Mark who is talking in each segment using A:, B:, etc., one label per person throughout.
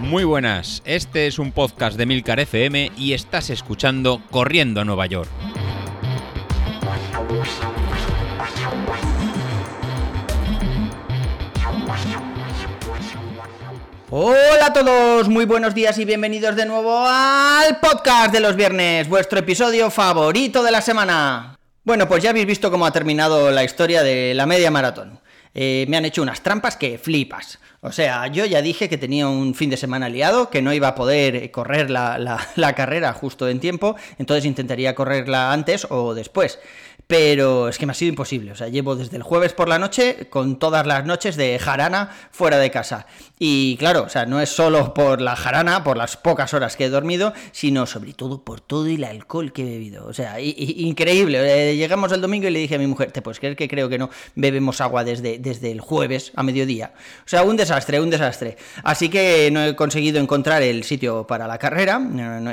A: Muy buenas, este es un podcast de Milcar FM y estás escuchando Corriendo a Nueva York.
B: Hola a todos, muy buenos días y bienvenidos de nuevo al podcast de los viernes, vuestro episodio favorito de la semana. Bueno, pues ya habéis visto cómo ha terminado la historia de la media maratón. Eh, me han hecho unas trampas que flipas. O sea, yo ya dije que tenía un fin de semana liado, que no iba a poder correr la, la carrera justo en tiempo, entonces intentaría correrla antes o después pero es que me ha sido imposible. O sea, llevo desde el jueves por la noche con todas las noches de jarana fuera de casa. Y claro, o sea, no es solo por la jarana, por las pocas horas que he dormido, sino sobre todo por todo el alcohol que he bebido. O sea, increíble. Eh, llegamos el domingo y le dije a mi mujer, ¿te puedes creer que creo que no bebemos agua desde, desde el jueves a mediodía? O sea, un desastre, un desastre. Así que no he conseguido encontrar el sitio para la carrera,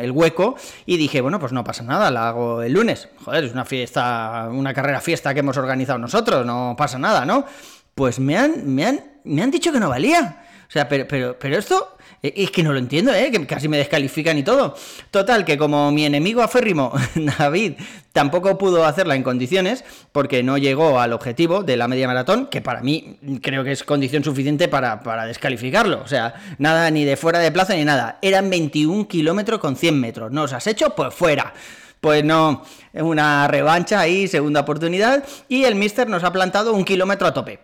B: el hueco, y dije, bueno, pues no pasa nada, la hago el lunes. Joder, es una fiesta una carrera fiesta que hemos organizado nosotros, no pasa nada, ¿no? Pues me han, me han, me han dicho que no valía. O sea, pero, pero, pero esto eh, es que no lo entiendo, ¿eh? Que casi me descalifican y todo. Total, que como mi enemigo aférrimo, David, tampoco pudo hacerla en condiciones, porque no llegó al objetivo de la media maratón, que para mí creo que es condición suficiente para, para descalificarlo. O sea, nada ni de fuera de plaza ni nada. Eran 21 kilómetros con 100 metros. ¿No os has hecho? Pues fuera pues no, una revancha ahí, segunda oportunidad, y el Mister nos ha plantado un kilómetro a tope.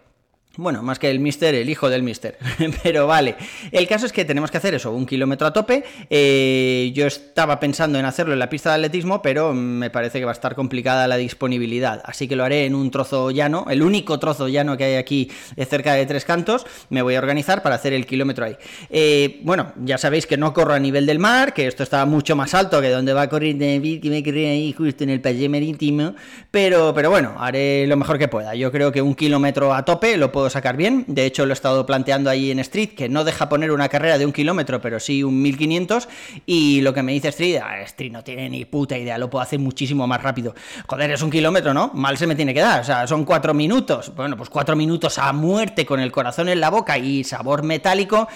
B: Bueno, más que el mister, el hijo del mister. Pero vale. El caso es que tenemos que hacer eso, un kilómetro a tope. Eh, yo estaba pensando en hacerlo en la pista de atletismo, pero me parece que va a estar complicada la disponibilidad. Así que lo haré en un trozo llano, el único trozo llano que hay aquí cerca de Tres Cantos. Me voy a organizar para hacer el kilómetro ahí. Eh, bueno, ya sabéis que no corro a nivel del mar, que esto está mucho más alto que donde va a correr David, que me ahí justo en el Palle Marítimo. Pero, pero bueno, haré lo mejor que pueda. Yo creo que un kilómetro a tope lo puedo sacar bien. De hecho, lo he estado planteando ahí en Street, que no deja poner una carrera de un kilómetro, pero sí un 1500. Y lo que me dice Street, ah, Street no tiene ni puta idea, lo puedo hacer muchísimo más rápido. Joder, es un kilómetro, ¿no? Mal se me tiene que dar. O sea, son cuatro minutos. Bueno, pues cuatro minutos a muerte con el corazón en la boca y sabor metálico.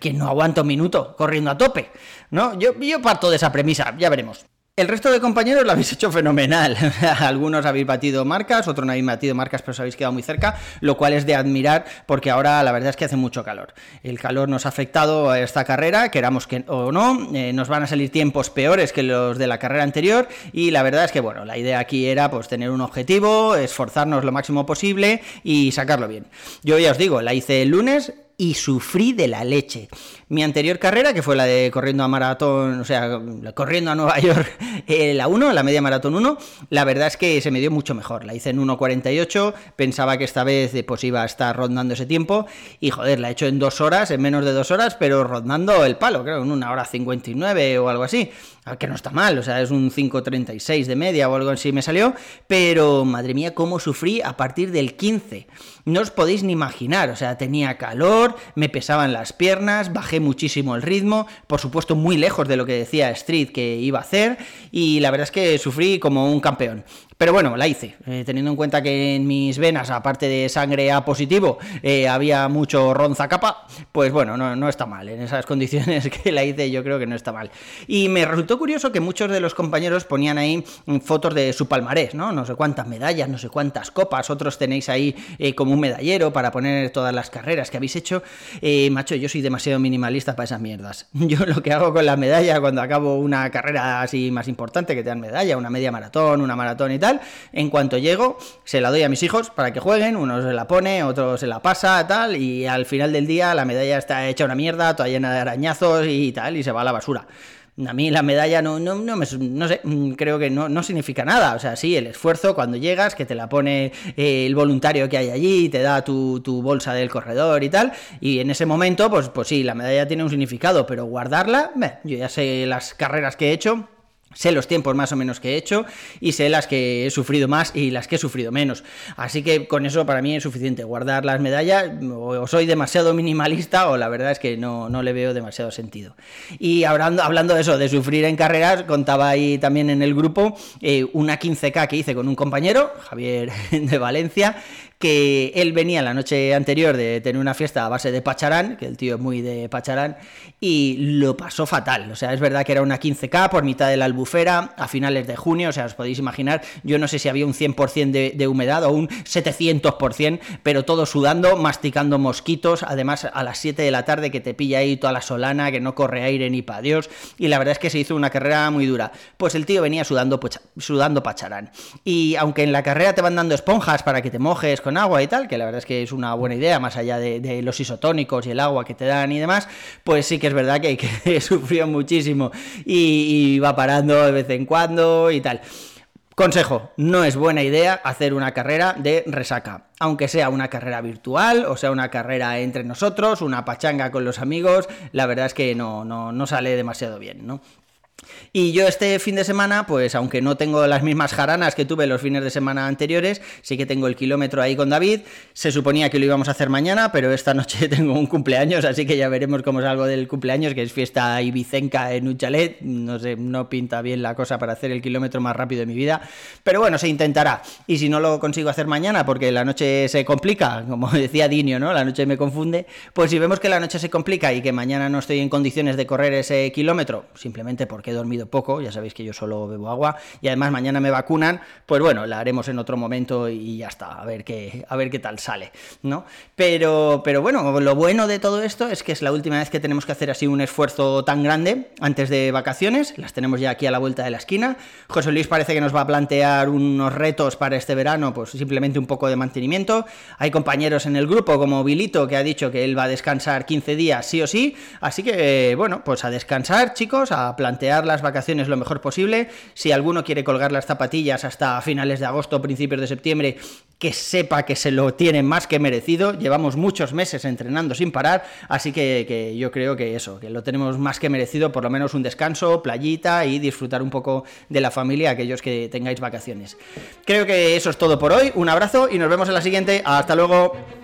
B: que no aguanto un minuto corriendo a tope. ¿No? Yo parto de esa premisa, ya veremos. El resto de compañeros lo habéis hecho fenomenal. Algunos habéis batido marcas, otros no habéis batido marcas, pero os habéis quedado muy cerca, lo cual es de admirar porque ahora la verdad es que hace mucho calor. El calor nos ha afectado a esta carrera, queramos que o no, eh, nos van a salir tiempos peores que los de la carrera anterior y la verdad es que bueno, la idea aquí era pues tener un objetivo, esforzarnos lo máximo posible y sacarlo bien. Yo ya os digo, la hice el lunes, y sufrí de la leche. Mi anterior carrera, que fue la de corriendo a maratón, o sea, corriendo a Nueva York, eh, la 1, la media maratón 1, la verdad es que se me dio mucho mejor. La hice en 1.48, pensaba que esta vez eh, pues iba a estar rondando ese tiempo y joder, la he hecho en dos horas, en menos de dos horas, pero rondando el palo, creo, en una hora 59 o algo así. Que no está mal, o sea, es un 5.36 de media o algo así me salió, pero madre mía, cómo sufrí a partir del 15. No os podéis ni imaginar, o sea, tenía calor, me pesaban las piernas, bajé muchísimo el ritmo, por supuesto muy lejos de lo que decía Street que iba a hacer, y la verdad es que sufrí como un campeón. Pero bueno, la hice, eh, teniendo en cuenta que en mis venas, aparte de sangre A positivo, eh, había mucho ronza capa, pues bueno, no, no, está mal. En esas condiciones que la hice, yo creo que no está mal. Y me resultó curioso que muchos de los compañeros ponían ahí fotos de su palmarés, ¿no? No sé cuántas medallas, no sé cuántas copas, otros tenéis ahí eh, como un medallero para poner todas las carreras que habéis hecho. macho, yo soy demasiado minimalista para esas mierdas. Yo lo que hago con la medalla cuando acabo una carrera así más importante, que te dan medalla, una media maratón, una maratón y tal, en cuanto llego, se la doy a mis hijos para que jueguen, uno se la pone, otro se la pasa, tal, y al final del día la medalla está hecha una mierda, toda llena de arañazos y tal, y se va a la basura. A mí la medalla no, no, no, me, no sé, mm, creo que no, no, significa nada. O sea, sí, el esfuerzo cuando llegas, que te la pone eh, el voluntario que hay allí, te da tu, tu, bolsa del corredor y tal. Y en ese momento, pues, pues sí, la medalla tiene un significado, pero guardarla, yo ya sé las carreras que he hecho, Sé los tiempos más o menos que he hecho y sé las que he sufrido más y las que he sufrido menos. Así que con eso para mí es suficiente. Guardar las medallas, o soy demasiado minimalista o la verdad es que no, no le veo demasiado sentido. Y hablando, hablando de eso, de sufrir en carreras, contaba ahí también en el grupo eh, una 15K que hice con un compañero, Javier de Valencia, que él venía la noche anterior de tener una fiesta a base de pacharán, que el tío es muy de pacharán, y lo pasó fatal. O sea, es verdad que era una 15K por mitad de la albufera a finales de junio, o sea, os podéis imaginar, yo no sé si había un 100% de, humedad o un 700%, pero todo sudando, masticando mosquitos, además a las 7 de la tarde que te pilla ahí toda la solana, que no corre aire ni para Dios, y la verdad es que se hizo una carrera muy dura. Pues el tío venía sudando, sudando pacharán. Y aunque en la carrera te van dando esponjas para que te mojes con agua y tal, que la verdad es que es una buena idea, más allá de, los isotónicos y el agua que te dan y demás, pues sí que es verdad que, que sufrió muchísimo y, y va parando de vez en cuando y tal. Consejo, no es buena idea hacer una carrera de resaca, aunque sea una carrera virtual o sea una carrera entre nosotros, una pachanga con los amigos, la verdad es que no, no, no sale demasiado bien, ¿no? Y yo este fin de semana, pues aunque no tengo las mismas jaranas que tuve los fines de semana anteriores, sí que tengo el kilómetro ahí con David. Se suponía que lo íbamos a hacer mañana, pero esta noche tengo un cumpleaños, así que ya veremos cómo salgo del cumpleaños, que es fiesta ibicenca en un chalet. No sé, no pinta bien la cosa para hacer el kilómetro más rápido de mi vida, pero bueno, se intentará. Y si no lo consigo hacer mañana, porque la noche se complica, como decía Dinio, ¿no? La noche me confunde, pues si vemos que la noche se complica y que mañana no estoy en condiciones de correr ese kilómetro, simplemente porque he dormido poco, ya sabéis que yo solo bebo agua y además mañana me vacunan, pues bueno, la haremos en otro momento y ya está, a ver qué, a ver qué tal sale, ¿no? Pero, pero bueno, lo bueno de todo esto es que es la última vez que tenemos que hacer así un esfuerzo tan grande antes de vacaciones, las tenemos ya aquí a la vuelta de la esquina. José Luis parece que nos va a plantear unos retos para este verano, pues simplemente un poco de mantenimiento. Hay compañeros en el grupo como Vilito que ha dicho que él va a descansar 15 días sí o sí, así que bueno, pues a descansar chicos, a plantear las vacaciones lo mejor posible. Si alguno quiere colgar las zapatillas hasta finales de agosto o principios de septiembre, que sepa que se lo tiene más que merecido. Llevamos muchos meses entrenando sin parar, así que, yo creo que eso, que lo tenemos más que merecido, por lo menos un descanso, playita y disfrutar un poco de la familia, aquellos que tengáis vacaciones. Creo que eso es todo por hoy. Un abrazo y nos vemos en la siguiente. Hasta luego.